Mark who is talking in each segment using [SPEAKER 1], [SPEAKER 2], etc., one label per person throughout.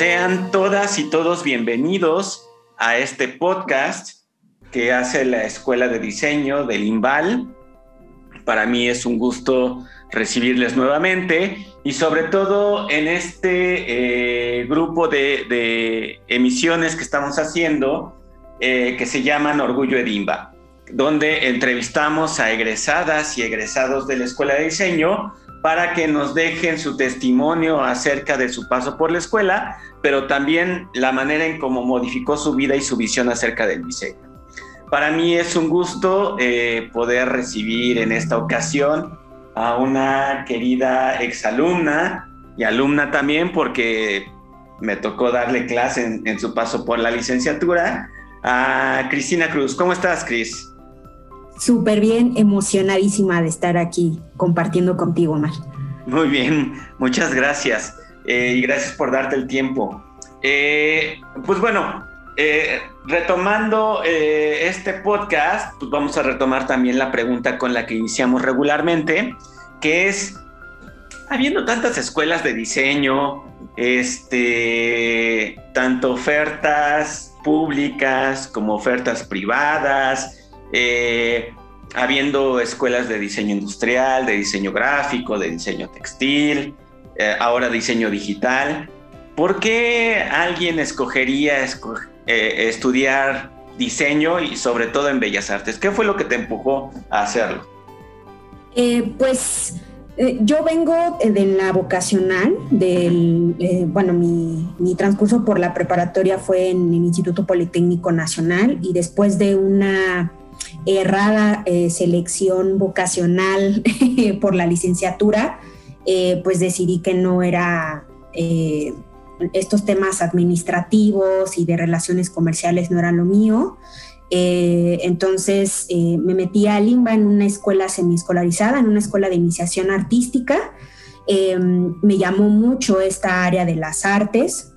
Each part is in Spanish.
[SPEAKER 1] Sean todas y todos bienvenidos a este podcast que hace la Escuela de Diseño del IMBAL. Para mí es un gusto recibirles nuevamente y sobre todo en este eh, grupo de, emisiones que estamos haciendo eh, que se llaman Orgullo Edimba, donde entrevistamos a egresadas y egresados de la Escuela de Diseño para que nos dejen su testimonio acerca de su paso por la escuela, pero también la manera en cómo modificó su vida y su visión acerca del diseño. Para mí es un gusto eh, poder recibir en esta ocasión a una querida exalumna y alumna también, porque me tocó darle clase en, en su paso por la licenciatura, a Cristina Cruz. ¿Cómo estás, Cris?
[SPEAKER 2] Súper bien, emocionadísima de estar aquí compartiendo contigo, Mar.
[SPEAKER 1] Muy bien, muchas gracias eh, y gracias por darte el tiempo. Eh, pues bueno, eh, retomando este podcast, pues vamos a retomar también la pregunta con la que iniciamos regularmente, que es, habiendo tantas escuelas de diseño, este, tanto ofertas públicas como ofertas privadas, eh, habiendo escuelas de diseño industrial, de diseño gráfico, de diseño textil, eh, ahora diseño digital. ¿Por qué alguien escogería eh, estudiar diseño y sobre todo en Bellas Artes? ¿Qué fue lo que te empujó a hacerlo?
[SPEAKER 2] pues yo vengo de la vocacional, del, bueno, mi, mi, transcurso por la preparatoria fue en el Instituto Politécnico Nacional y después de una errada eh, selección vocacional por la licenciatura, eh, pues decidí que no era eh, estos temas administrativos y de relaciones comerciales no eran lo mío. entonces me metí a Limba en una escuela semiescolarizada, en una escuela de iniciación artística. me llamó mucho esta área de las artes,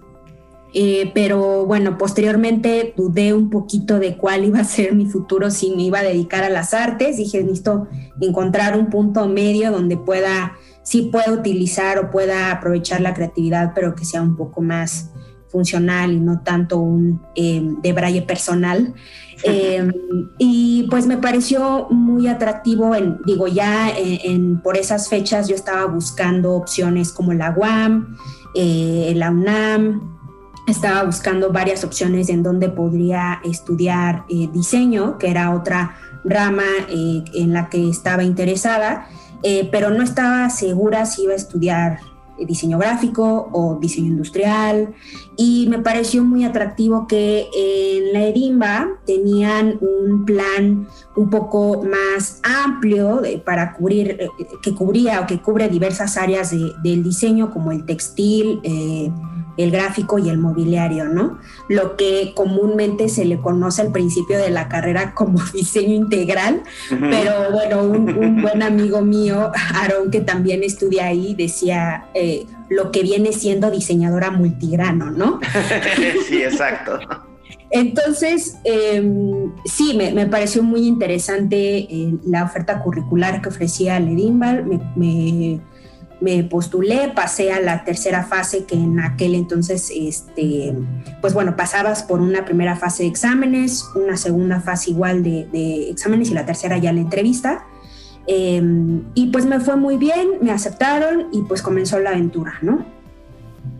[SPEAKER 2] eh, pero bueno, posteriormente dudé un poquito de cuál iba a ser mi futuro si me iba a dedicar a las artes. Dije, necesito encontrar un punto medio donde pueda, sí pueda utilizar o pueda aprovechar la creatividad, pero que sea un poco más funcional y no tanto un eh, de braille personal. Em, y pues me pareció muy atractivo, en, digo, ya en, por esas fechas yo estaba buscando opciones como la UAM, eh, la UNAM, estaba buscando varias opciones en donde podría estudiar eh, diseño, que era otra rama eh, en la que estaba interesada, eh, pero no estaba segura si iba a estudiar diseño gráfico o diseño industrial. Y me pareció muy atractivo que en la Edimba tenían un plan un poco más amplio para cubrir, que cubría o que cubre diversas áreas del diseño como el textil, el gráfico y el mobiliario, ¿no? Lo que comúnmente se le conoce al principio de la carrera como diseño integral, pero bueno, un, buen amigo mío, Aaron, que también estudia ahí, decía eh, lo que viene siendo diseñadora multigrano, ¿no?
[SPEAKER 1] sí, exacto.
[SPEAKER 2] Entonces, em, sí, me, pareció muy interesante eh, la oferta curricular que ofrecía Ledimbar, me me postulé, pasé a la tercera fase que en aquel entonces, este, pues bueno, pasabas por una primera fase de exámenes, una segunda fase igual de, exámenes y la tercera ya la entrevista. Em, y pues me fue muy bien, me aceptaron y pues comenzó la aventura, ¿no?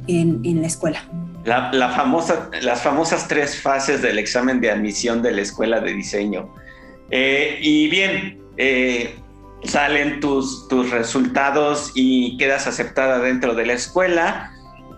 [SPEAKER 2] En, la escuela.
[SPEAKER 1] La, famosa, las famosas tres fases del examen de admisión de la escuela de diseño. Eh, y bien, eh, salen tus, tus resultados y quedas aceptada dentro de la escuela.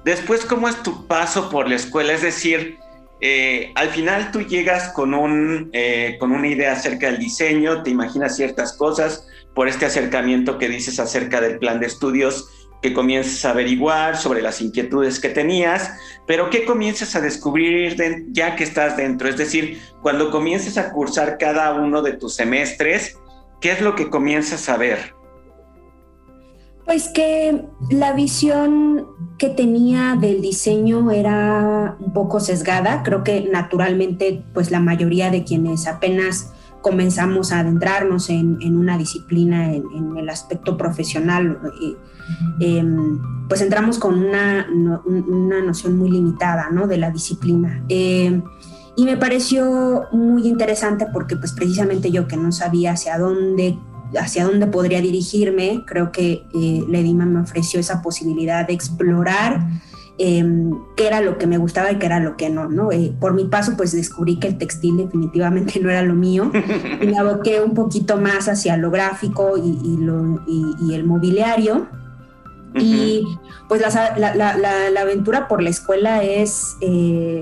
[SPEAKER 1] Después, ¿cómo es tu paso por la escuela? Es decir, eh, al final tú llegas con, un, eh, con una idea acerca del diseño, te imaginas ciertas cosas por este acercamiento que dices acerca del plan de estudios que comienzas a averiguar sobre las inquietudes que tenías, pero ¿qué comienzas a descubrir ya que estás dentro? Es decir, cuando comienzas a cursar cada uno de tus semestres, ¿qué es lo que comienzas a ver?
[SPEAKER 2] Pues que la visión que tenía del diseño era un poco sesgada. Creo que naturalmente, pues la mayoría de quienes apenas comenzamos a adentrarnos en, una disciplina en, el aspecto profesional, em, pues entramos con una, una, noción muy limitada ¿no? de la disciplina. Em, y me pareció muy interesante porque pues precisamente yo que no sabía hacia dónde hacia dónde podría dirigirme, creo que eh, Ledima me ofreció esa posibilidad de explorar Em, qué era lo que me gustaba y qué era lo que no, ¿no? Eh, por mi paso, pues descubrí que el textil definitivamente no era lo mío y me aboqué un poquito más hacia lo gráfico y, lo, y, el mobiliario. Y pues la, la, la, aventura por la escuela es, eh,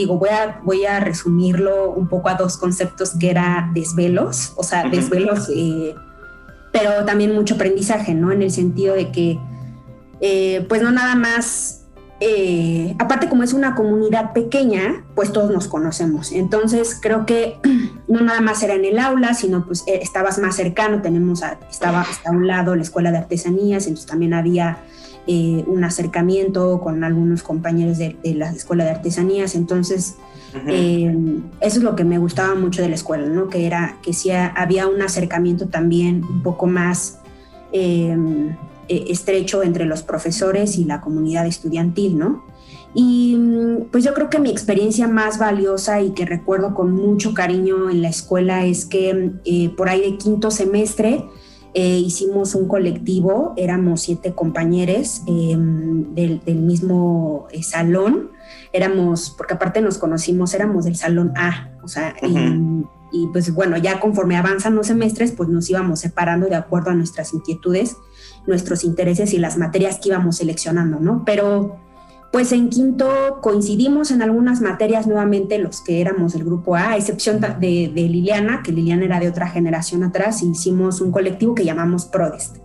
[SPEAKER 2] digo, voy a, voy a resumirlo un poco a dos conceptos que era desvelos, o sea, desvelos, eh, pero también mucho aprendizaje, ¿no? En el sentido de que, pues no nada más eh, aparte como es una comunidad pequeña, pues todos nos conocemos. Entonces creo que no nada más era en el aula, sino pues eh, estabas más cercano, tenemos estaba a un lado la escuela de artesanías, entonces también había eh, un acercamiento con algunos compañeros de, la escuela de artesanías. Entonces eso es lo que me gustaba mucho de la escuela, ¿no? Que era que sí había un acercamiento también un poco más eh, estrecho entre los profesores y la comunidad estudiantil, ¿no? Y mm, pues yo creo que mi experiencia más valiosa y que recuerdo con mucho cariño en la escuela es que eh, por ahí de quinto semestre eh, hicimos un colectivo, éramos siete compañeros em, del, mismo salón, éramos, porque aparte nos conocimos, éramos del salón A, o sea, y, y, pues bueno, ya conforme avanzan los semestres, pues nos íbamos separando de acuerdo a nuestras inquietudes nuestros intereses y las materias que íbamos seleccionando, ¿no? Pero pues en quinto coincidimos en algunas materias nuevamente los que éramos del grupo A, a excepción de, Liliana, que Liliana era de otra generación atrás, hicimos un colectivo que llamamos Prodest.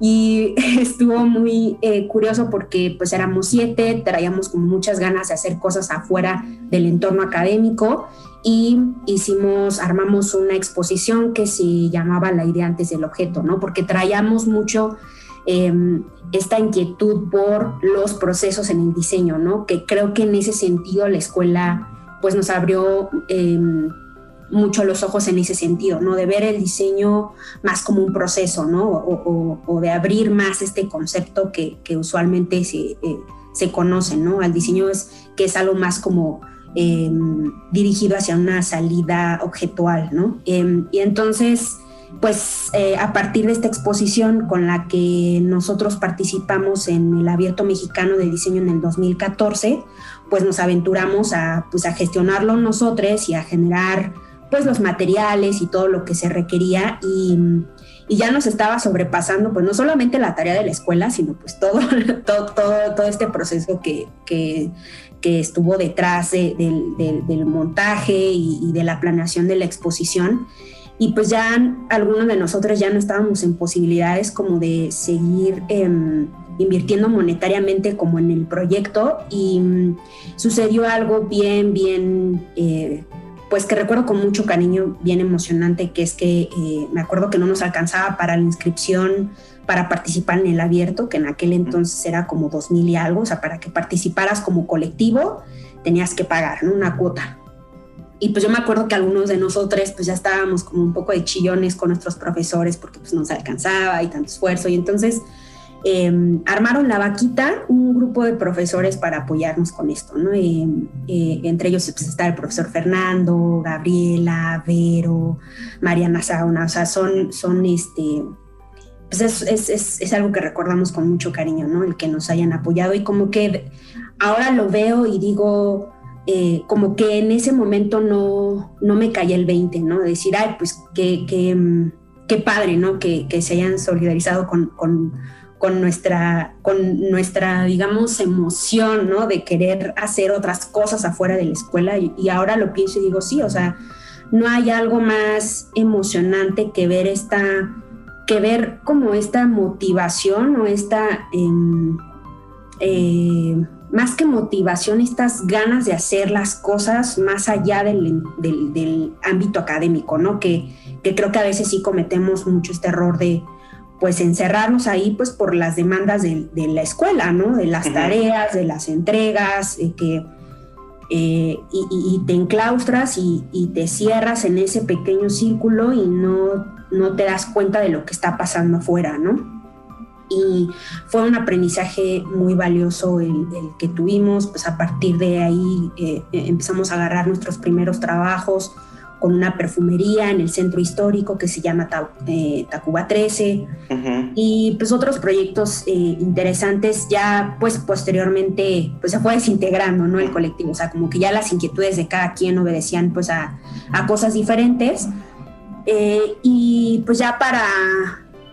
[SPEAKER 2] Y estuvo muy eh, curioso porque pues éramos siete, traíamos como muchas ganas de hacer cosas afuera del entorno académico y hicimos, armamos una exposición que se llamaba La idea antes del objeto, ¿no? Porque traíamos mucho em, esta inquietud por los procesos en el diseño, ¿no? Que creo que en ese sentido la escuela pues nos abrió em, mucho los ojos en ese sentido, ¿no? De ver el diseño más como un proceso, ¿no? O, de abrir más este concepto que, usualmente se, eh, se conoce, ¿no? Al diseño es que es algo más como Em, dirigido hacia una salida objetual, ¿no? Y entonces, pues eh, a partir de esta exposición con la que nosotros participamos en el Abierto Mexicano de Diseño en el 2014, pues nos aventuramos a, pues, a gestionarlo nosotros y a generar pues los materiales y todo lo que se requería y, ya nos estaba sobrepasando pues no solamente la tarea de la escuela, sino pues todo, todo, todo, todo este proceso que, que, estuvo detrás del montaje y, de la planeación de la exposición. Y pues ya algunos de nosotros ya no estábamos en posibilidades como de seguir em, invirtiendo monetariamente como en el proyecto y mm, sucedió algo bien, bien, eh, pues que recuerdo con mucho cariño, bien emocionante, que es que eh, me acuerdo que no nos alcanzaba para la inscripción para participar en el abierto, que en aquel entonces era como dos mil y algo, o sea, para que participaras como colectivo tenías que pagar una cuota. Y pues yo me acuerdo que algunos de nosotros pues ya estábamos como un poco de chillones con nuestros profesores porque pues no se alcanzaba y tanto esfuerzo. Y entonces em, armaron la vaquita un grupo de profesores para apoyarnos con esto, ¿no? Em, eh, entre ellos pues, está el profesor Fernando, Gabriela, Vero, Mariana Sauna, o sea, son, son este, pues es, es, es, algo que recordamos con mucho cariño, ¿no? El que nos hayan apoyado y como que ahora lo veo y digo, eh, como que en ese momento no, no me caía el 20, ¿no? decir, ay, pues qué, qué, mm, qué padre, ¿no? Que, que, se hayan solidarizado con, con, con, nuestra, con nuestra, digamos, emoción, ¿no? De querer hacer otras cosas afuera de la escuela y, ahora lo pienso y digo, sí, o sea, no hay algo más emocionante que ver esta que ver como esta motivación o esta, em, eh, más que motivación, estas ganas de hacer las cosas más allá del, ámbito académico, ¿no? Que, creo que a veces sí cometemos mucho este error de, pues encerrarnos ahí pues por las demandas de, la escuela, ¿no? De las tareas, de las entregas, que eh, y, te enclaustras y, te cierras en ese pequeño círculo y no, no te das cuenta de lo que está pasando afuera, ¿no? Y fue un aprendizaje muy valioso el, que tuvimos, pues a partir de ahí eh, empezamos a agarrar nuestros primeros trabajos, con una perfumería en el centro histórico que se llama eh, Tacuba 13 y pues otros proyectos eh, interesantes ya pues posteriormente pues se fue desintegrando no el colectivo. O sea como que ya las inquietudes de cada quien obedecían pues a, a cosas diferentes. Eh, y pues ya para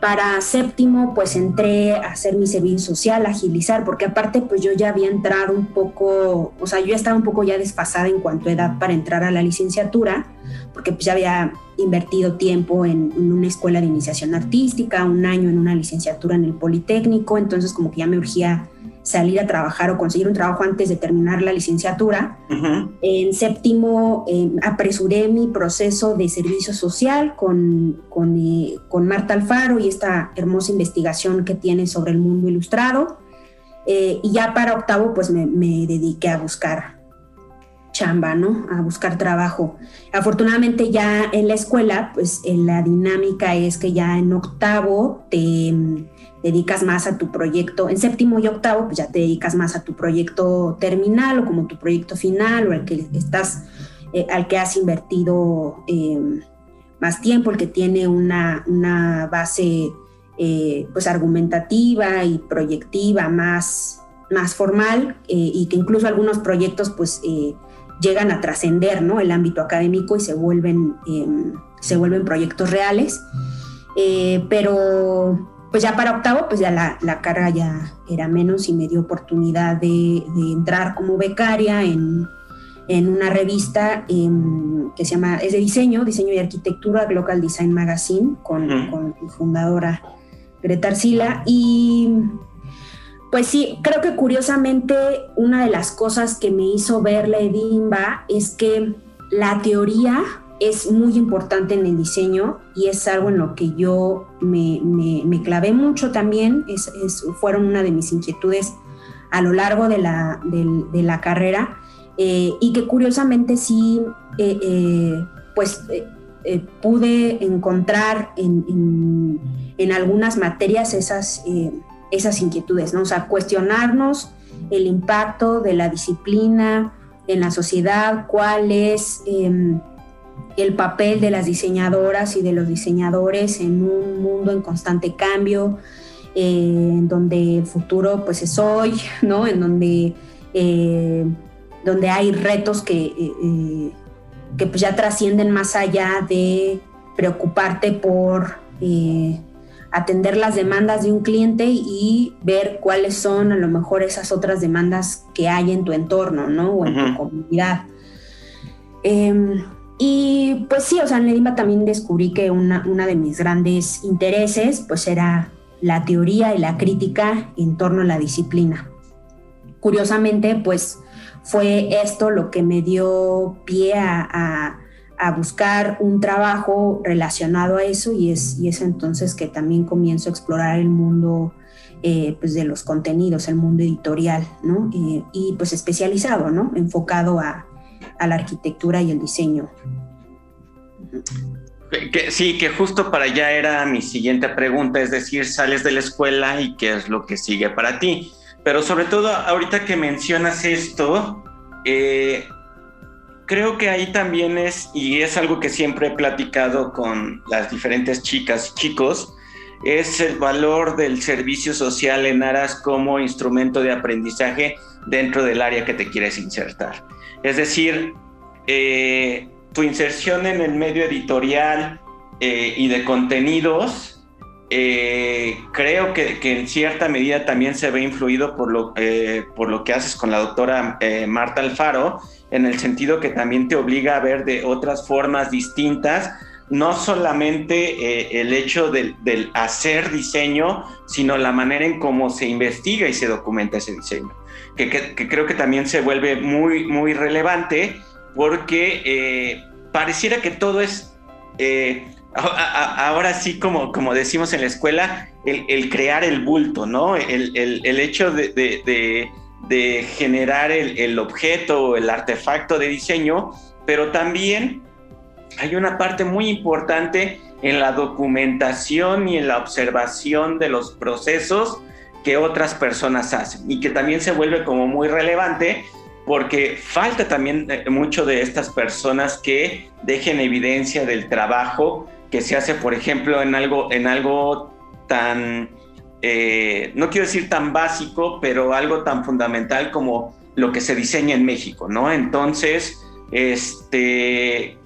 [SPEAKER 2] para séptimo, pues entré a hacer mi servicio social, agilizar, porque aparte, pues yo ya había entrado un poco, o sea, yo estaba un poco ya desfasada en cuanto a edad para entrar a la licenciatura, porque pues ya había invertido tiempo en, una escuela de iniciación artística, un año en una licenciatura en el Politécnico, entonces como que ya me urgía salir a trabajar o conseguir un trabajo antes de terminar la licenciatura. En séptimo, em, apresuré mi proceso de servicio social con, eh, con, Marta Alfaro y esta hermosa investigación que tiene sobre el mundo ilustrado. Eh, y ya para octavo, pues me, me dediqué a buscar chamba, ¿no? A buscar trabajo. Afortunadamente ya en la escuela, pues en la dinámica es que ya en octavo te dedicas más a tu proyecto, en séptimo y octavo, pues ya te dedicas más a tu proyecto terminal o como tu proyecto final o al que estás, eh, al que has invertido em, más tiempo, el que tiene una, una base eh, pues argumentativa y proyectiva más, más formal eh, y que incluso algunos proyectos pues llegan a trascender ¿no? el ámbito académico y se vuelven, em, se vuelven proyectos reales. pero pues ya para octavo, pues ya la, la, carga ya era menos y me dio oportunidad de, entrar como becaria en, una revista em, que se llama, es de diseño, diseño y arquitectura, Global Design Magazine, con, con su fundadora Greta Arcila. Y pues sí, creo que curiosamente una de las cosas que me hizo ver la Edimba es que la teoría es muy importante en el diseño y es algo en lo que yo me, me, clavé mucho también, fueron una de mis inquietudes a lo largo de la, de, la carrera. Eh, y que curiosamente sí, eh, eh, pues pude encontrar en, en, algunas materias esas, esas inquietudes, ¿no? O sea, cuestionarnos el impacto de la disciplina en la sociedad, cuál es em, el papel de las diseñadoras y de los diseñadores en un mundo en constante cambio, eh, en donde el futuro pues es hoy, ¿no? En donde, eh, donde hay retos que, eh, que pues ya trascienden más allá de preocuparte por atender las demandas de un cliente y ver cuáles son a lo mejor esas otras demandas que hay en tu entorno, ¿no? O en tu comunidad. Em, y pues sí, o sea, en Ledimba también descubrí que una, de mis grandes intereses pues era la teoría y la crítica en torno a la disciplina. Curiosamente, pues fue esto lo que me dio pie a, buscar un trabajo relacionado a eso y es, y es entonces que también comienzo a explorar el mundo eh, pues de los contenidos, el mundo editorial, ¿no? Eh, y pues especializado, ¿no? Enfocado a, a la arquitectura y el diseño.
[SPEAKER 1] sí, que justo para allá era mi siguiente pregunta, es decir, sales de la escuela y qué es lo que sigue para ti. Pero sobre todo, ahorita que mencionas esto, eh, creo que ahí también es, y es algo que siempre he platicado con las diferentes chicas y chicos, es el valor del servicio social en aras como instrumento de aprendizaje dentro del área que te quieres insertar. Es decir, eh, tu inserción en el medio editorial eh, y de contenidos, eh, creo que, en cierta medida también se ve influido por lo, por lo que haces con la doctora Marta Alfaro, en el sentido que también te obliga a ver de otras formas distintas no solamente el hecho del, hacer diseño, sino la manera en cómo se investiga y se documenta ese diseño que, creo que también se vuelve muy, muy relevante porque eh, pareciera que todo es, eh, ahora sí como, como decimos en la escuela, el, crear el bulto, ¿no? El, hecho de, de generar el, el objeto o el artefacto de diseño, pero también hay una parte muy importante en la documentación y en la observación de los procesos que otras personas hacen y que también se vuelve como muy relevante porque falta también eh, mucho de estas personas que dejen evidencia del trabajo que se hace, por ejemplo, en algo, en algo tan, eh, no quiero decir tan básico, pero algo tan fundamental como lo que se diseña en México, ¿no? Entonces, este,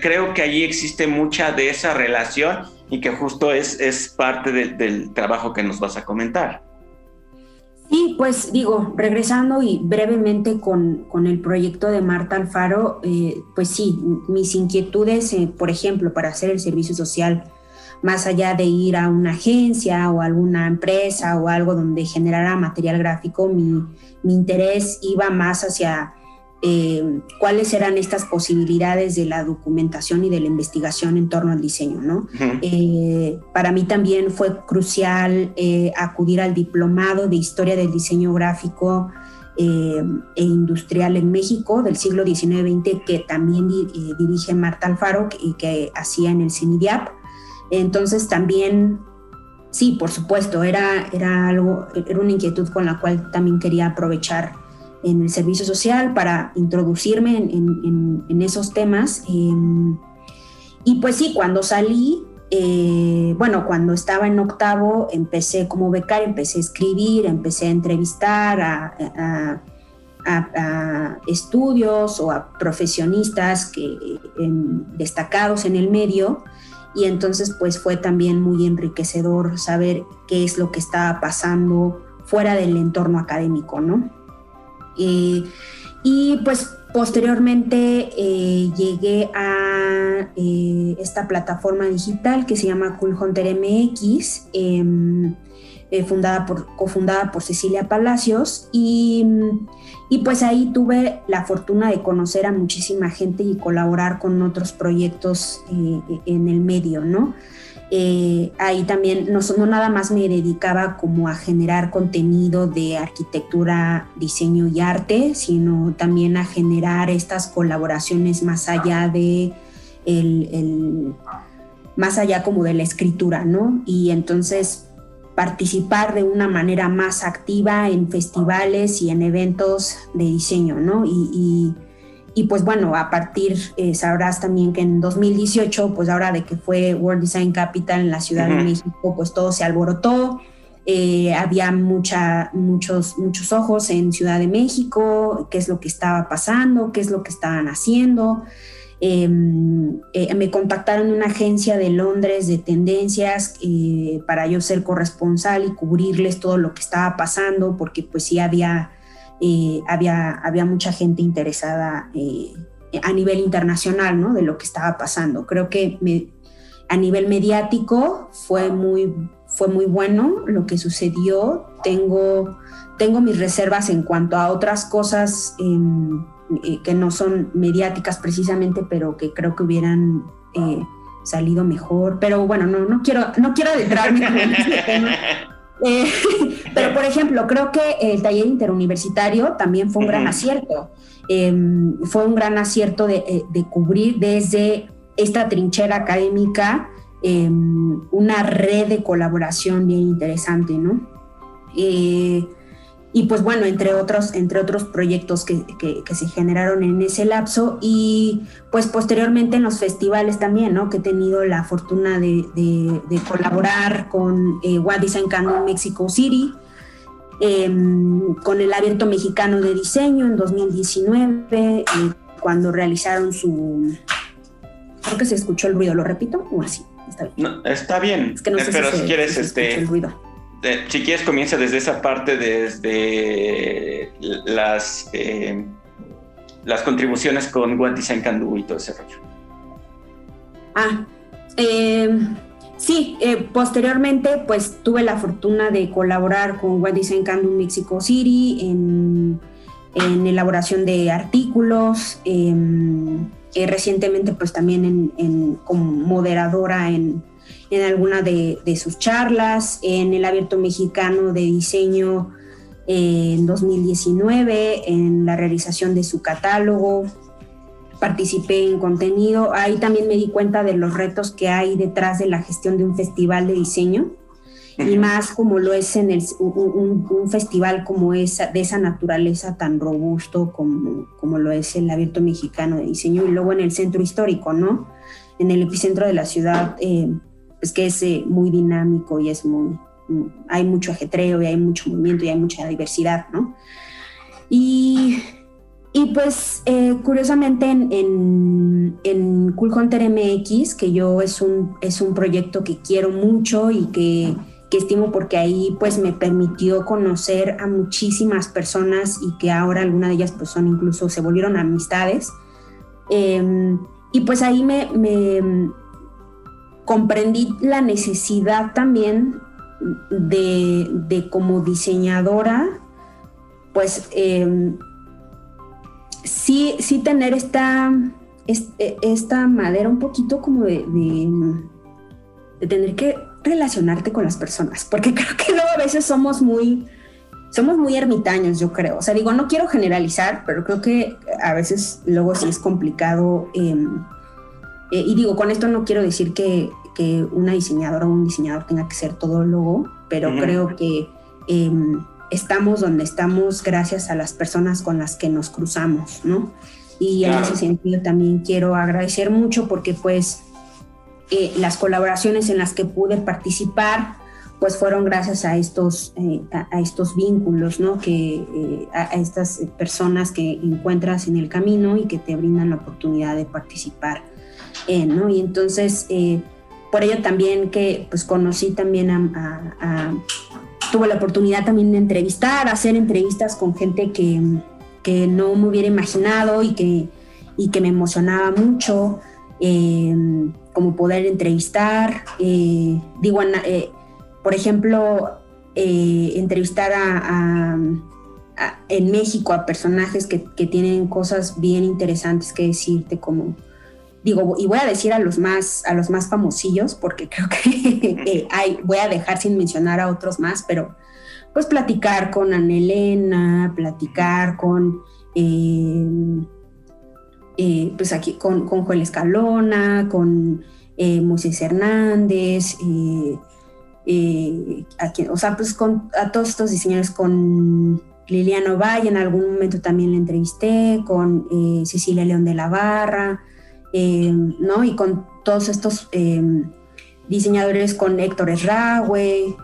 [SPEAKER 1] creo que allí existe mucha de esa relación y que justo es, es parte del trabajo que nos vas a comentar.
[SPEAKER 2] Sí, pues digo, regresando y brevemente con, con el proyecto de Marta Alfaro, eh, pues sí, mis inquietudes, eh, por ejemplo, para hacer el servicio social, más allá de ir a una agencia o alguna empresa o algo donde generara material gráfico, mi, mi interés iba más hacia eh, cuáles eran estas posibilidades de la documentación y de la investigación en torno al diseño. ¿no? Eh, para mí también fue crucial eh, acudir al diplomado de historia del diseño gráfico e industrial en México del siglo XIX-XX que también dirige Marta Alfaro y que, que, hacía en el CINIDIAP. Entonces también sí, por supuesto, era, era algo, era una inquietud con la cual también quería aprovechar en el servicio social para introducirme en, esos temas. Em, y pues sí, cuando salí, eh, bueno, cuando estaba en octavo, empecé como becaria, empecé a escribir, empecé a entrevistar a, estudios o a profesionistas que, destacados en el medio. Y entonces pues fue también muy enriquecedor saber qué es lo que estaba pasando fuera del entorno académico, ¿no? Eh, y pues posteriormente eh, llegué a eh, esta plataforma digital que se llama Cool Hunter MX, em, fundada por, cofundada por Cecilia Palacios, y, y, pues ahí tuve la fortuna de conocer a muchísima gente y colaborar con otros proyectos en el medio, ¿no? Eh, ahí también no, no, nada más me dedicaba como a generar contenido de arquitectura, diseño y arte, sino también a generar estas colaboraciones más allá de el, más allá como de la escritura, ¿no? Y entonces participar de una manera más activa en festivales y en eventos de diseño, ¿no? y pues bueno, a partir, eh, sabrás también que en 2018, pues ahora de que fue World Design Capital en la Ciudad de México, pues todo se alborotó. Eh, había mucha, muchos, muchos ojos en Ciudad de México, qué es lo que estaba pasando, qué es lo que estaban haciendo. Em, eh, me contactaron una agencia de Londres de tendencias para yo ser corresponsal y cubrirles todo lo que estaba pasando, porque pues sí había eh, había, había mucha gente interesada eh, a nivel internacional ¿no? de lo que estaba pasando. Creo que a nivel mediático fue muy, fue muy bueno lo que sucedió. Tengo, tengo mis reservas en cuanto a otras cosas em, eh, que no son mediáticas precisamente, pero que creo que hubieran salido mejor. Pero bueno, no, no quiero, no quiero adentrarme en este tema. Eh, pero, por ejemplo, creo que el taller interuniversitario también fue un gran acierto. Em, fue un gran acierto eh, de, cubrir desde esta trinchera académica em, una red de colaboración bien interesante, ¿no? Eh, y pues bueno, entre otros, entre otros proyectos que, se generaron en ese lapso y pues posteriormente en los festivales también, ¿no? Que he tenido la fortuna de, colaborar con eh, What Design Canon Mexico City, em, con el Abierto Mexicano de Diseño en 2019, eh, cuando realizaron su... Creo que se escuchó el ruido, ¿lo repito? ¿O así?
[SPEAKER 1] Está bien. está bien, es que no sé pero si, quieres, este... El ruido si quieres, comienza desde esa parte, desde las, eh, las contribuciones con What Design Can Do y todo ese rollo.
[SPEAKER 2] Ah, eh, sí, eh, posteriormente pues tuve la fortuna de colaborar con What Design Can Do Mexico City en, en elaboración de artículos, em, recientemente pues también en, como moderadora en en alguna de, sus charlas, en el Abierto Mexicano de Diseño eh, en 2019 en la realización de su catálogo, participé en contenido, ahí también me di cuenta de los retos que hay detrás de la gestión de un festival de diseño. Y más como lo es en el, un, festival como esa, de esa naturaleza tan robusto como, como lo es el Abierto Mexicano de Diseño y luego en el centro histórico, ¿no? En el epicentro de la ciudad, eh, pues que es eh, muy dinámico y es muy, hay mucho ajetreo y hay mucho movimiento y hay mucha diversidad, ¿no? Y, y pues eh, curiosamente en, en, en, Cool Hunter MX, que yo es un, es un proyecto que quiero mucho y que que estimo porque ahí pues me permitió conocer a muchísimas personas y que ahora algunas de ellas pues son incluso se volvieron amistades. Em, y pues ahí me, comprendí la necesidad también de, de como diseñadora, pues em, sí, sí tener esta, esta madera un poquito como de, de tener que relacionarte con las personas, porque creo que luego a veces somos muy, somos muy ermitaños, yo creo. O sea, digo, no quiero generalizar, pero creo que a veces luego sí es complicado. Em, eh, y digo, con esto no quiero decir que, que, una diseñadora o un diseñador tenga que ser todo logo, pero creo que em, estamos donde estamos gracias a las personas con las que nos cruzamos, ¿no? Y en ese sentido también quiero agradecer mucho porque pues eh, las colaboraciones en las que pude participar, pues fueron gracias a estos, eh, a, estos vínculos, ¿no? Que, eh, a, estas personas que encuentras en el camino y que te brindan la oportunidad de participar, ¿no? Y entonces, por ello también que, pues conocí también a, tuve la oportunidad también de entrevistar, hacer entrevistas con gente que, que no me hubiera imaginado y que, y que me emocionaba mucho. Eh, como poder entrevistar, eh, digo, eh, por ejemplo, eh, entrevistar a, en México a personajes que, tienen cosas bien interesantes que decirte, como, digo, y voy a decir a los más, a los más famosillos, porque creo que hay, voy a dejar sin mencionar a otros más, pero pues platicar con Ana Elena, platicar con... Eh, pues aquí con, con Joel Escalona, con eh, Moisés Hernández, eh, o sea, pues con, a todos estos diseñadores, con Liliano Valle, en algún momento también la entrevisté, con Cecilia León de la Barra, ¿no? Y con todos estos diseñadores, con Héctor Esrague,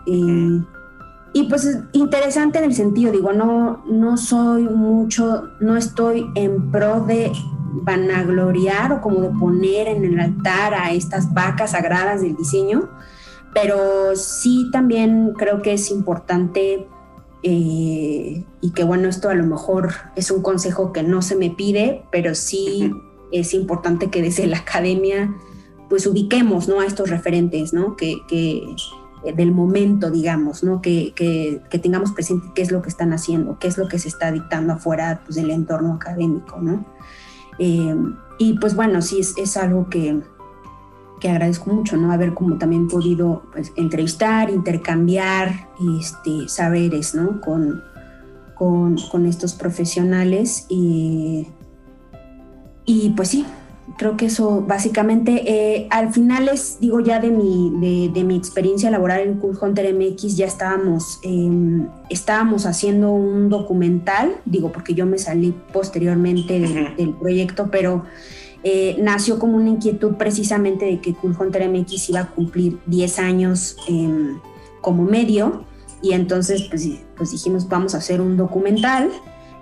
[SPEAKER 2] y pues interesante en el sentido, digo, no, no soy mucho, no estoy en pro de vanagloriar o como de poner en el altar a estas vacas sagradas del diseño, pero sí también creo que es importante eh, y que bueno, esto a lo mejor es un consejo que no se me pide, pero sí es importante que desde la academia pues ubiquemos ¿no? a estos referentes, ¿no? que, que del momento, digamos, ¿no? Que, que, que, tengamos presente qué es lo que están haciendo, qué es lo que se está dictando afuera pues, del entorno académico, ¿no? Eh, y pues bueno, sí, es, es algo que, que, agradezco mucho, ¿no? Haber como también podido pues, entrevistar, intercambiar este, saberes, ¿no? Con, con, con estos profesionales y, y pues sí, creo que eso básicamente, eh, al final es, digo ya de mi, de, mi experiencia laboral en Cool Hunter MX, ya estábamos, em, estábamos haciendo un documental, digo porque yo me salí posteriormente del proyecto, pero eh, nació como una inquietud precisamente de que Cool Hunter MX iba a cumplir 10 años em, como medio y entonces pues, pues dijimos vamos a hacer un documental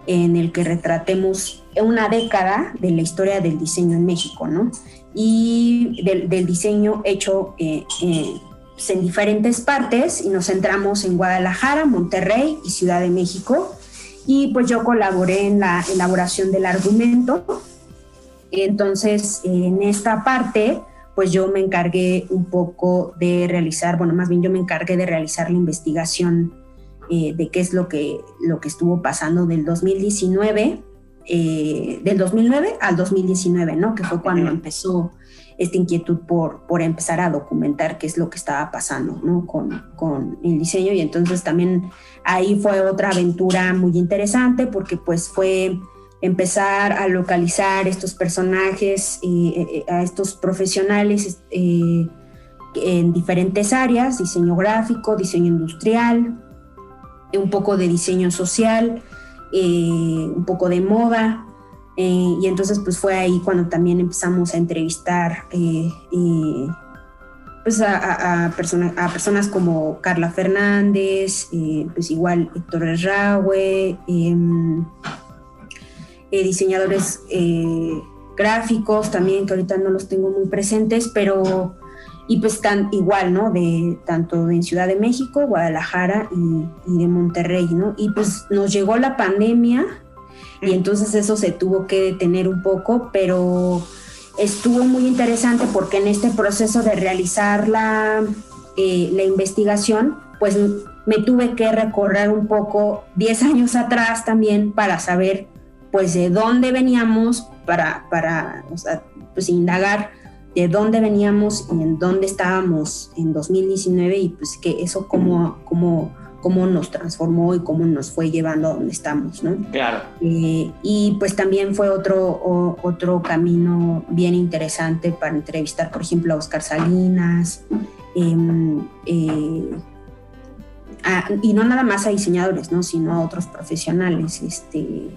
[SPEAKER 2] en el que retratemos una década de la historia del diseño en México, ¿no? Y del, diseño hecho eh, eh, en diferentes partes y nos centramos en Guadalajara, Monterrey y Ciudad de México. Y pues yo colaboré en la elaboración del argumento. Entonces, en esta parte, pues yo me encargué un poco de realizar, bueno, más bien yo me encargué de realizar la investigación eh, de qué es lo que, lo que estuvo pasando del 2019 eh, del 2009 al 2019, ¿no? Que fue cuando empezó esta inquietud por, por empezar a documentar qué es lo que estaba pasando ¿no? con, con, el diseño y entonces también ahí fue otra aventura muy interesante porque pues fue empezar a localizar estos personajes, eh, a estos profesionales en diferentes áreas, diseño gráfico, diseño industrial, un poco de diseño social, eh, un poco de moda, eh, y entonces pues fue ahí cuando también empezamos a entrevistar eh, pues a, a, personas como Carla Fernández, pues igual Héctor Erraue, em, diseñadores gráficos también, que ahorita no los tengo muy presentes, pero y pues tan igual, ¿no? De tanto en Ciudad de México, Guadalajara y, y de Monterrey, ¿no? Y pues nos llegó la pandemia y entonces eso se tuvo que detener un poco, pero estuvo muy interesante porque en este proceso de realizar la, eh, la investigación, pues me tuve que recorrer un poco 10 años atrás también para saber pues de dónde veníamos, para, para pues indagar de dónde veníamos y en dónde estábamos en 2019 y pues que eso como, como cómo nos transformó y cómo nos fue llevando a donde estamos, ¿no?
[SPEAKER 1] Claro.
[SPEAKER 2] Eh, y pues también fue otro, otro camino bien interesante para entrevistar, por ejemplo, a Oscar Salinas, em, eh, y no nada más a diseñadores, ¿no? Sino a otros profesionales, este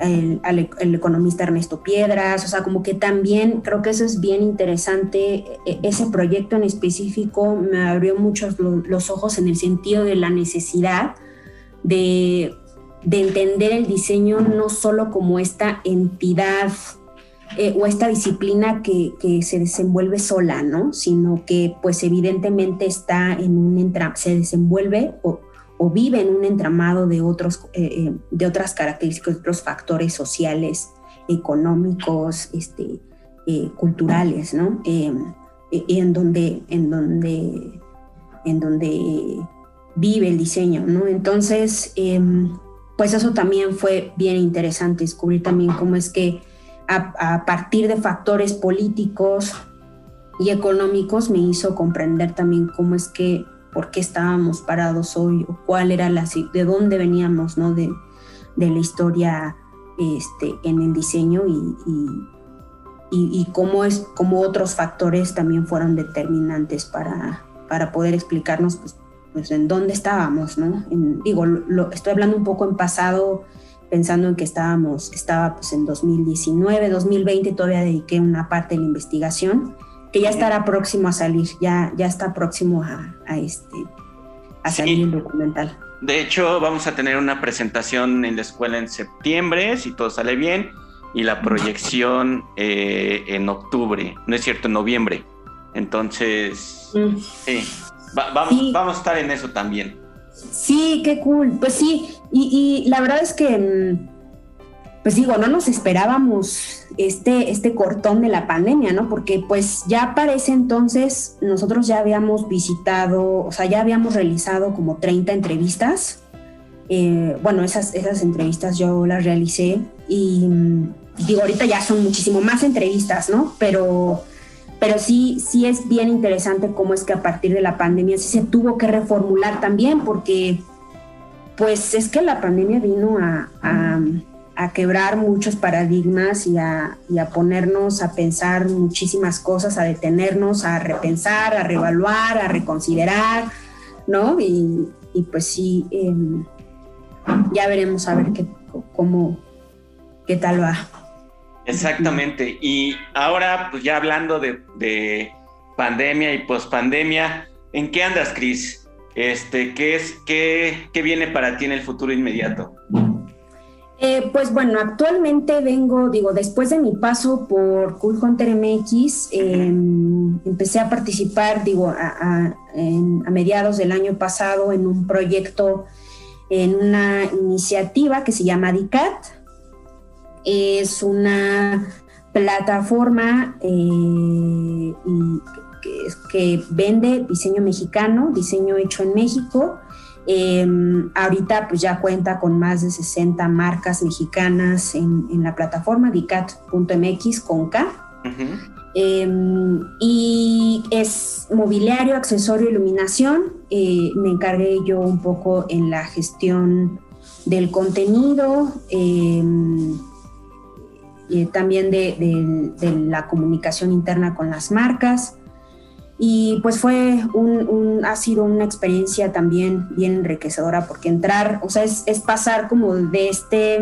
[SPEAKER 2] el, economista Ernesto Piedras, o sea, como que también creo que eso es bien interesante, e, ese proyecto en específico me abrió mucho los ojos en el sentido de la necesidad de, entender el diseño no solo como esta entidad eh, o esta disciplina que, se desenvuelve sola, ¿no? Sino que pues evidentemente está en un se desenvuelve o, o vive en un entramado de, otros, eh, eh, de otras características, otros factores sociales, económicos, este, eh, culturales, ¿no? en, donde, en, donde, en donde vive el diseño, ¿no? Entonces, em, pues eso también fue bien interesante, descubrir también cómo es que a partir de factores políticos y económicos me hizo comprender también cómo es que por qué estábamos parados hoy o cuál era la, de dónde veníamos, ¿no? De, de la historia este, en el diseño y, y, cómo, es, cómo otros factores también fueron determinantes para, para poder explicarnos pues, pues en dónde estábamos, ¿no? digo, lo, estoy hablando un poco en pasado, pensando en que estábamos, estaba pues en 2019, 2020, todavía dediqué una parte de la investigación que ya estará próximo a salir, ya, ya está próximo a, este, a salir el documental.
[SPEAKER 1] De hecho, vamos a tener una presentación en la escuela en septiembre, si todo sale bien, y la proyección eh, en octubre, no es cierto, en noviembre. Entonces, mm. sí, vamos, vamos a estar en eso también.
[SPEAKER 2] Sí, qué cool. Pues sí, y, y la verdad es que mm, pues digo, no nos esperábamos este, este cortón de la pandemia, ¿no? Porque pues ya para ese entonces nosotros ya habíamos visitado, o sea, ya habíamos realizado como 30 entrevistas. Eh, bueno, esas, esas entrevistas yo las realicé y digo, ahorita ya son muchísimo más entrevistas, ¿no? Pero, pero sí, sí es bien interesante cómo es que a partir de la pandemia sí se tuvo que reformular también, porque pues es que la pandemia vino a quebrar muchos paradigmas y a, ponernos a pensar muchísimas cosas, a detenernos, a repensar, a reevaluar, a reconsiderar, ¿no? Y, pues sí, em, ya veremos a ver qué, cómo, qué tal va.
[SPEAKER 1] Exactamente. Y ahora, pues ya hablando de, pandemia y pospandemia, ¿en qué andas, Cris? Este, ¿qué, es, qué, ¿Qué viene para ti en el futuro inmediato?
[SPEAKER 2] Eh, pues bueno, actualmente vengo, digo, después de mi paso por Cool Hunter MX, em, empecé a participar, digo, a, mediados del año pasado en un proyecto, en una iniciativa que se llama DICAT. Es una plataforma eh, que, que vende diseño mexicano, diseño hecho en México Em, ahorita pues ya cuenta con más de 60 marcas mexicanas en, la plataforma vicat.mx con K. Em, y es mobiliario, accesorio, iluminación. Eh, me encargué yo un poco en la gestión del contenido, em, también de, la comunicación interna con las marcas. Y pues fue un, ha sido una experiencia también bien enriquecedora porque entrar, o sea, es, es pasar como de este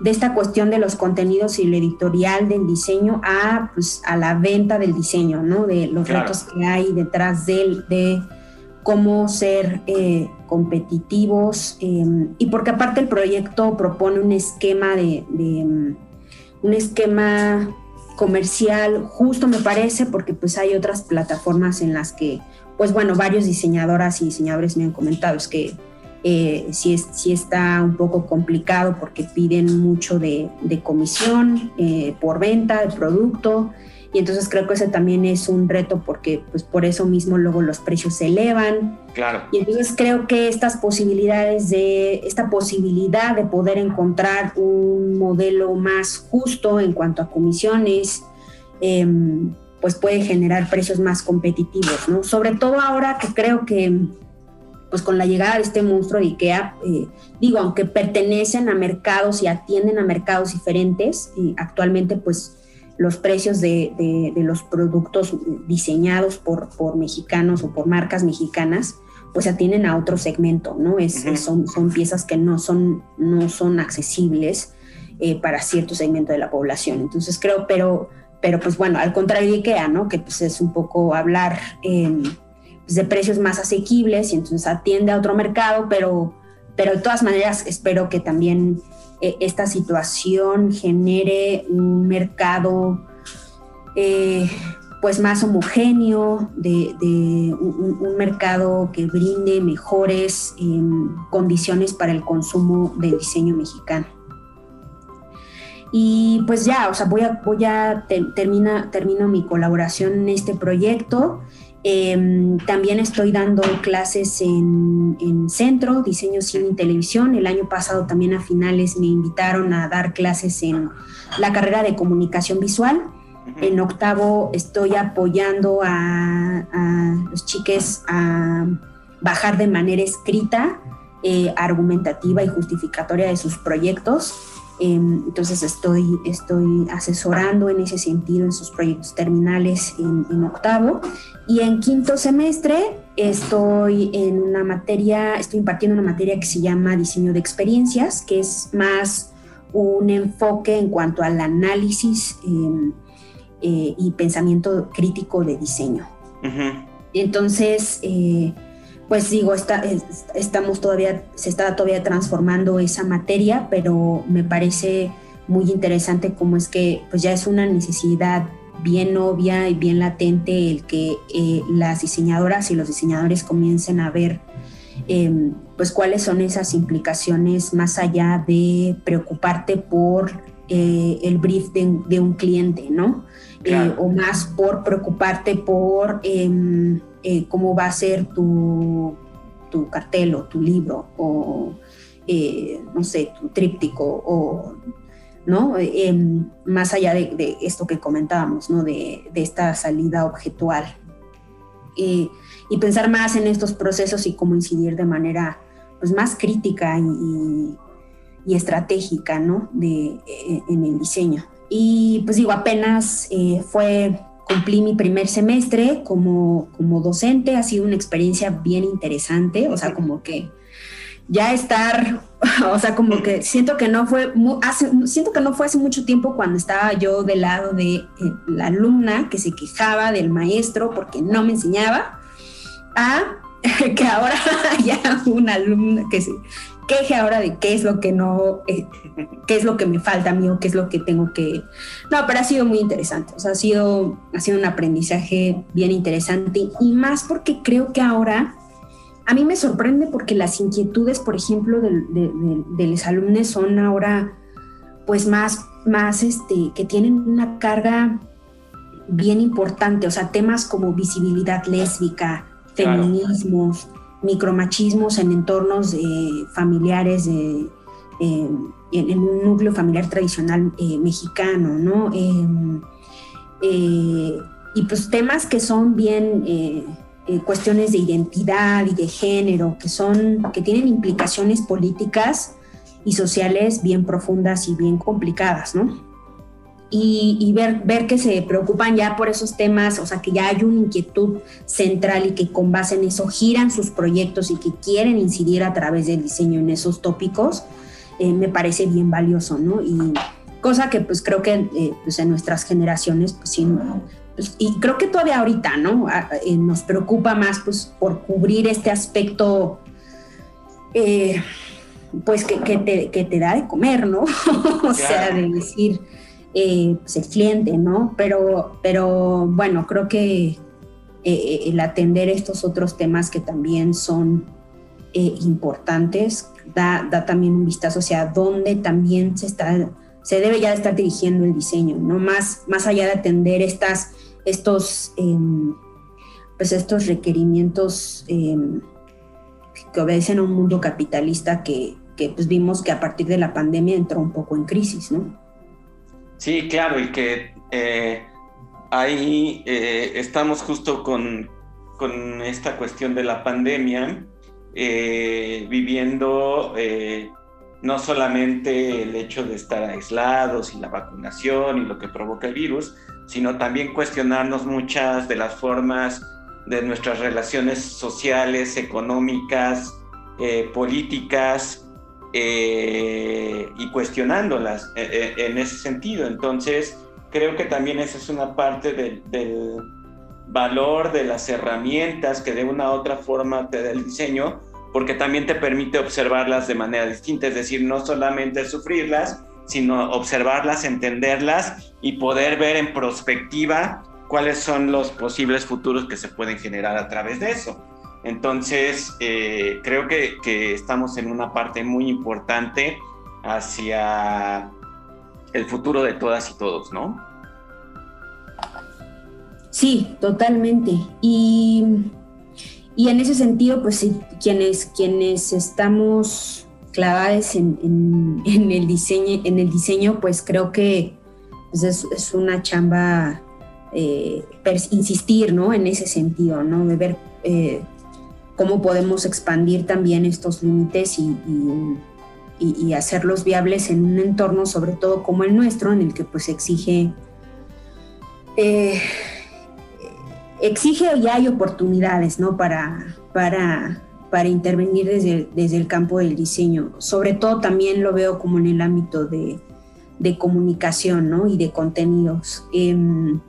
[SPEAKER 2] de esta cuestión de los contenidos y el editorial del diseño a, pues, a la venta del diseño, ¿no? De los retos que hay detrás de, de cómo ser eh, competitivos em, y porque aparte el proyecto propone un esquema de, em, un esquema comercial justo me parece porque pues hay otras plataformas en las que pues bueno varios diseñadoras y diseñadores me han comentado es que eh, sí, está un poco complicado porque piden mucho de, comisión eh, por venta del producto y entonces creo que ese también es un reto porque pues por eso mismo luego los precios se elevan.
[SPEAKER 1] Claro.
[SPEAKER 2] Y entonces creo que estas posibilidades de, esta posibilidad de poder encontrar un modelo más justo en cuanto a comisiones, em, pues puede generar precios más competitivos, ¿no? Sobre todo ahora que creo que pues con la llegada de este monstruo de IKEA, eh, digo, aunque pertenecen a mercados y atienden a mercados diferentes, y actualmente pues los precios de, los productos diseñados por, por mexicanos o por marcas mexicanas, pues atienden a otro segmento, ¿no? Es, son, son piezas que no son, no son accesibles eh, para cierto segmento de la población. Entonces creo, pero, pero pues bueno, al contrario de IKEA, ¿no? Que pues es un poco hablar... Eh, pues, de precios más asequibles y entonces atiende a otro mercado, pero, pero de todas maneras espero que también eh, esta situación genere un mercado eh, pues más homogéneo, de, un, mercado que brinde mejores em, condiciones para el consumo del diseño mexicano. Y pues ya, o sea, voy a, voy a termino mi colaboración en este proyecto. Em, también estoy dando clases en, centro, diseño, cine y televisión. El año pasado también a finales me invitaron a dar clases en la carrera de comunicación visual. En octavo estoy apoyando a, los chiques a bajar de manera escrita, eh, argumentativa y justificatoria de sus proyectos. Em, entonces estoy, estoy asesorando en ese sentido en sus proyectos terminales en, octavo. Y en quinto semestre estoy en una materia, estoy impartiendo una materia que se llama diseño de experiencias, que es más un enfoque en cuanto al análisis em, eh, y pensamiento crítico de diseño. Entonces, eh, pues digo, está, estamos todavía, se está todavía transformando esa materia, pero me parece muy interesante cómo es que pues ya es una necesidad bien obvia y bien latente el que eh, las diseñadoras y los diseñadores comiencen a ver em, pues cuáles son esas implicaciones más allá de preocuparte por eh, el brief de, un cliente, ¿no? Eh, o más por preocuparte por em, eh, cómo va a ser tu, tu, cartel o tu libro o, eh, no sé, tu tríptico o, ¿no? Em, más allá de, esto que comentábamos, ¿no? De, esta salida objetual. y pensar más en estos procesos y cómo incidir de manera pues, más crítica y, y estratégica, ¿no? De, eh, en el diseño. Y pues digo, apenas fue cumplí mi primer semestre como, como docente, ha sido una experiencia bien interesante, o sea, como que ya estar, o sea, como que siento que no fue, hace, siento que no fue hace mucho tiempo cuando estaba yo del lado de eh, la alumna que se quejaba del maestro porque no me enseñaba, a que ahora ya una alumna que se, queje ahora de qué es lo que no, eh, qué es lo que me falta a mí o qué es lo que tengo que... No, pero ha sido muy interesante, o sea, ha sido, ha sido un aprendizaje bien interesante y más porque creo que ahora, a mí me sorprende porque las inquietudes, por ejemplo, de, de, los alumnos son ahora pues más, más este, que tienen una carga bien importante, o sea, temas como visibilidad lésbica, feminismos, micromachismos en entornos familiares, en, un núcleo familiar tradicional mexicano, ¿no? Em, y pues temas que son bien eh, cuestiones de identidad y de género que son, que tienen implicaciones políticas y sociales bien profundas y bien complicadas, ¿no? Y, ver, ver que se preocupan ya por esos temas, o sea, que ya hay una inquietud central y que con base en eso giran sus proyectos y que quieren incidir a través del diseño en esos tópicos, eh, me parece bien valioso, ¿no? Y cosa que pues creo que eh, pues en nuestras generaciones pues sí pues, y creo que todavía ahorita, ¿no? Eh, nos preocupa más pues por cubrir este aspecto, eh, pues que, te, da de comer, ¿no? o sea, de decir, eh, pues el cliente, ¿no? Pero, pero bueno, creo que el atender estos otros temas que también son importantes da, da también un vistazo hacia dónde también se está se debe ya estar dirigiendo el diseño, ¿no? Más, más allá de atender estas estos, em, pues estos requerimientos em, que obedecen a un mundo capitalista que, pues vimos que a partir de la pandemia entró un poco en crisis, ¿no?
[SPEAKER 1] Sí, claro, y que eh, ahí eh, estamos justo con, con, esta cuestión de la pandemia, eh, viviendo no solamente el hecho de estar aislados y la vacunación y lo que provoca el virus, sino también cuestionarnos muchas de las formas de nuestras relaciones sociales, económicas, políticas eh, y cuestionándolas eh, en ese sentido. Entonces, creo que también esa es una parte del, del valor de las herramientas que de una u otra forma te da el diseño, porque también te permite observarlas de manera distinta, es decir, no solamente sufrirlas, sino observarlas, entenderlas y poder ver en perspectiva cuáles son los posibles futuros que se pueden generar a través de eso. Entonces, eh, creo que, estamos en una parte muy importante hacia el futuro de todas y todos, ¿no?
[SPEAKER 2] Sí, totalmente. Y, y en ese sentido, pues sí, quienes, quienes estamos clavadas en, el diseño, en el diseño, pues creo que pues, es, una chamba eh, insistir ¿no? en ese sentido, ¿no? de ver eh, cómo podemos expandir también estos límites y, hacerlos viables en un entorno, sobre todo como el nuestro, en el que pues exige... Eh, exige y hay oportunidades, ¿no? Para, para para intervenir desde, desde el campo del diseño. Sobre todo también lo veo como en el ámbito de, de comunicación ¿no? y de contenidos. Em,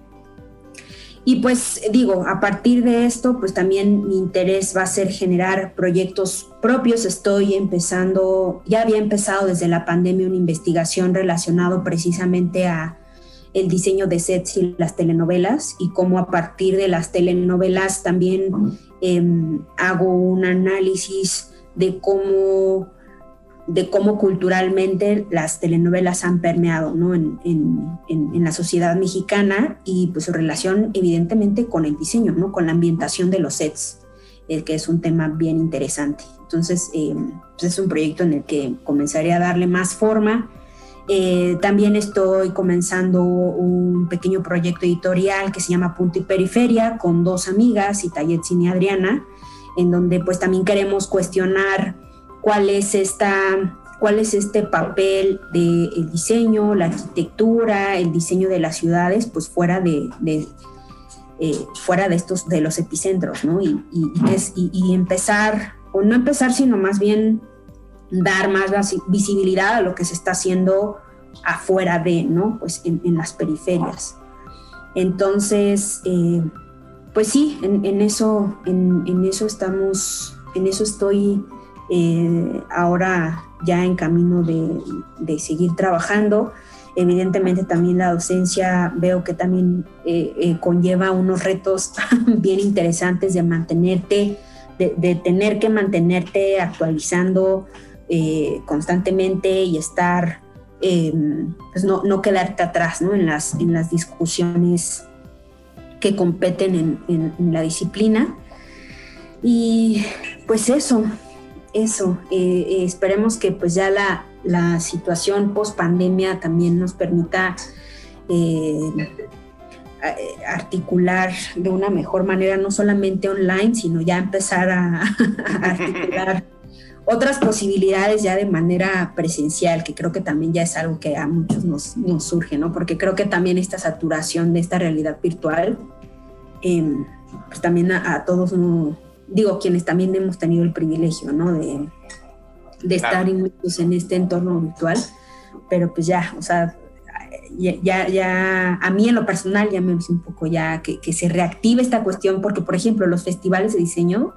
[SPEAKER 2] y pues digo, a partir de esto, pues también mi interés va a ser generar proyectos propios. Estoy empezando, ya había empezado desde la pandemia una investigación relacionado precisamente a el diseño de sets y las telenovelas y cómo a partir de las telenovelas también Em, hago un análisis de cómo, de cómo culturalmente las telenovelas han permeado ¿no? en, en, la sociedad mexicana y pues su relación evidentemente con el diseño, ¿no? con la ambientación de los sets, el que es un tema bien interesante. Entonces, em, pues es un proyecto en el que comenzaré a darle más forma eh, también estoy comenzando un pequeño proyecto editorial que se llama Punto y Periferia con dos amigas, Itayetzin y Adriana, en donde pues también queremos cuestionar cuál es esta cuál es este papel del diseño, la arquitectura, el diseño de las ciudades, pues fuera de, eh, fuera de estos de los epicentros, ¿no? Y, y, empezar, o no empezar, sino más bien dar más visibilidad a lo que se está haciendo afuera de, ¿no? Pues en, las periferias. Entonces, eh, pues sí, en, eso, en, eso estamos, en eso estoy eh, ahora ya en camino de, seguir trabajando. Evidentemente también la docencia veo que también eh, conlleva unos retos bien interesantes de mantenerte, de tener que mantenerte actualizando eh, constantemente y estar, eh, pues no, no, quedarte atrás ¿no? en, las, en las discusiones que competen en, en, la disciplina. Y pues eso, eso. Eh, esperemos que pues ya la, la situación post pandemia también nos permita articular de una mejor manera, no solamente online, sino ya empezar a, articular otras posibilidades ya de manera presencial, que creo que también ya es algo que a muchos nos, surge, ¿no? Porque creo que también esta saturación de esta realidad virtual, em, pues también a, todos, digo, quienes también hemos tenido el privilegio, ¿no? De, estar en este entorno virtual, pero pues ya, o sea, ya, ya, a mí en lo personal ya me gusta un poco ya que, se reactive esta cuestión, porque por ejemplo los festivales de diseño,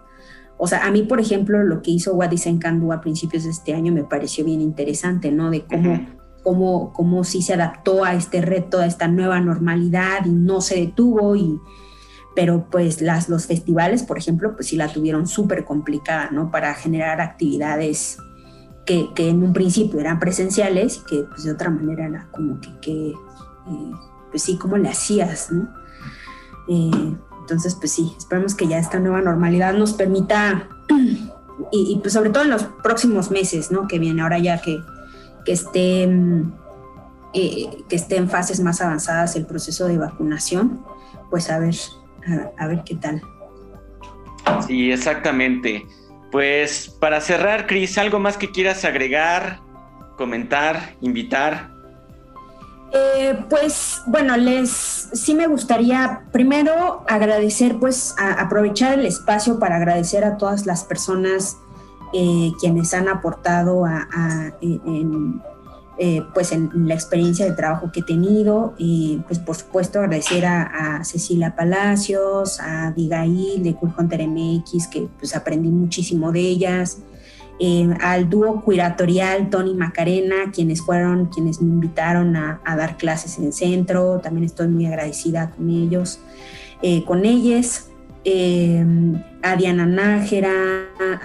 [SPEAKER 2] o sea, a mí por ejemplo lo que hizo What Design Can a principios de este año me pareció bien interesante, ¿no? De cómo, cómo, cómo sí se adaptó a este reto, a esta nueva normalidad y no se detuvo y pero pues las, los festivales, por ejemplo, pues sí la tuvieron súper complicada, ¿no? Para generar actividades que, en un principio eran presenciales y que pues de otra manera era como que, que eh, pues sí, como le hacías, ¿no? Eh, entonces, pues sí, esperemos que ya esta nueva normalidad nos permita, y, pues sobre todo en los próximos meses, ¿no? Que viene ahora ya que, que esté... Eh, que esté en fases más avanzadas el proceso de vacunación, pues a ver, a ver qué tal.
[SPEAKER 1] Sí, exactamente. Pues para cerrar, Cris, ¿algo más que quieras agregar, comentar, invitar?
[SPEAKER 2] Eh, pues bueno, les sí me gustaría primero agradecer, pues aprovechar el espacio para agradecer a todas las personas eh, quienes han aportado a, en, eh, pues en, la experiencia de trabajo que he tenido. y pues por supuesto agradecer a, Cecilia Palacios, a Abigail de Cool Hunter MX, que pues aprendí muchísimo de ellas. Eh, al dúo curatorial Tony Macarena, quienes fueron quienes me invitaron a, dar clases en centro, también estoy muy agradecida con ellos, eh, con ellas. a Diana Nájera,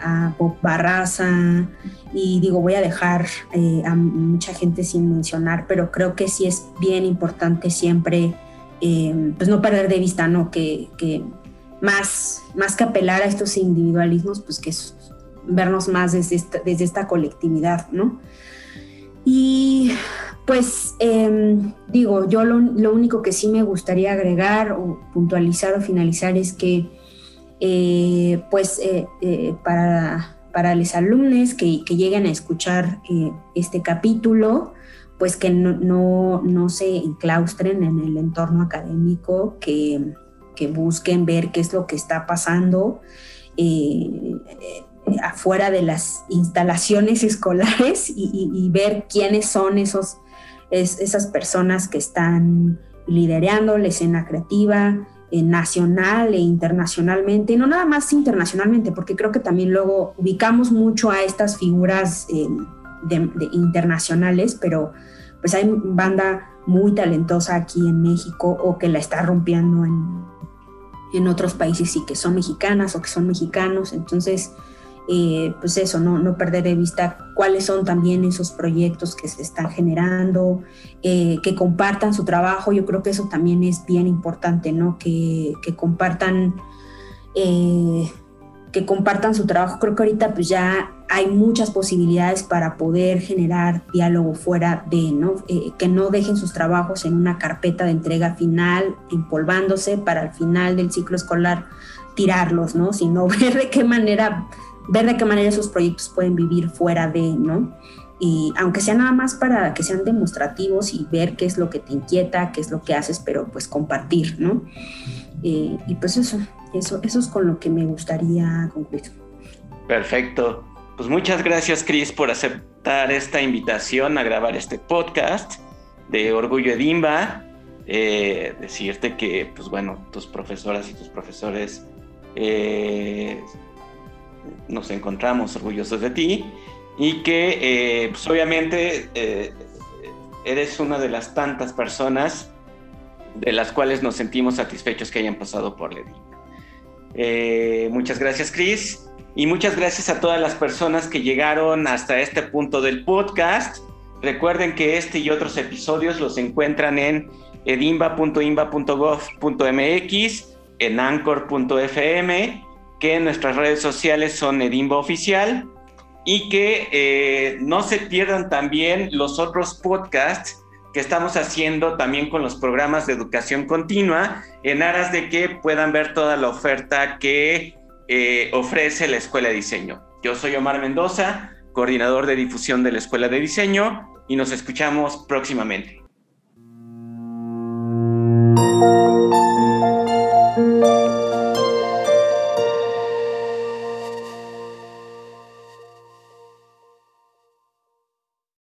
[SPEAKER 2] a Bob Barraza, y digo, voy a dejar eh, a mucha gente sin mencionar, pero creo que sí es bien importante siempre, eh, pues no perder de vista, ¿no? Que, más, más que apelar a estos individualismos, pues que es vernos más desde esta, desde esta colectividad, ¿no? Y pues em, digo, yo lo, lo, único que sí me gustaría agregar o puntualizar o finalizar es que eh, pues para para los alumnos que, lleguen a escuchar eh, este capítulo, pues que no, se enclaustren en el entorno académico, que, busquen ver qué es lo que está pasando eh, afuera de las instalaciones escolares y, ver quiénes son esos, esas personas que están liderando la escena creativa, eh, nacional e internacionalmente, no nada más internacionalmente, porque creo que también luego ubicamos mucho a estas figuras eh, internacionales, pero pues hay banda muy talentosa aquí en México o que la está rompiendo en, en otros países y que son mexicanas o que son mexicanos, entonces eh, pues eso, no, no perder de vista cuáles son también esos proyectos que se están generando, eh, que compartan su trabajo, yo creo que eso también es bien importante, ¿no? Que, compartan, eh, que compartan su trabajo. Creo que ahorita pues ya hay muchas posibilidades para poder generar diálogo fuera de, ¿no? que no dejen sus trabajos en una carpeta de entrega final, empolvándose para al final del ciclo escolar tirarlos, ¿no? Sino ver de qué manera ver de qué manera esos proyectos pueden vivir fuera de, ¿no? Y aunque sea nada más para que sean demostrativos y ver qué es lo que te inquieta, qué es lo que haces, pero pues compartir, ¿no? Eh, y pues eso, eso, eso es con lo que me gustaría concluir.
[SPEAKER 1] Perfecto. Pues muchas gracias, Cris, por aceptar esta invitación a grabar este podcast de Orgullo Edimba. Eh, decirte que, pues bueno, tus profesoras y tus profesores eh, nos encontramos orgullosos de ti y que eh, pues obviamente eh, eres una de las tantas personas de las cuales nos sentimos satisfechos que hayan pasado por Ledi. Eh, muchas gracias, Chris. Y muchas gracias a todas las personas que llegaron hasta este punto del podcast. Recuerden que este y otros episodios los encuentran en edimba.imba.gov.mx, en anchor.fm que nuestras redes sociales son Edimba Oficial y que eh, no se pierdan también los otros podcasts que estamos haciendo también con los programas de educación continua en aras de que puedan ver toda la oferta que eh, ofrece la Escuela de Diseño. Yo soy Omar Mendoza, coordinador de difusión de la Escuela de Diseño y nos escuchamos próximamente.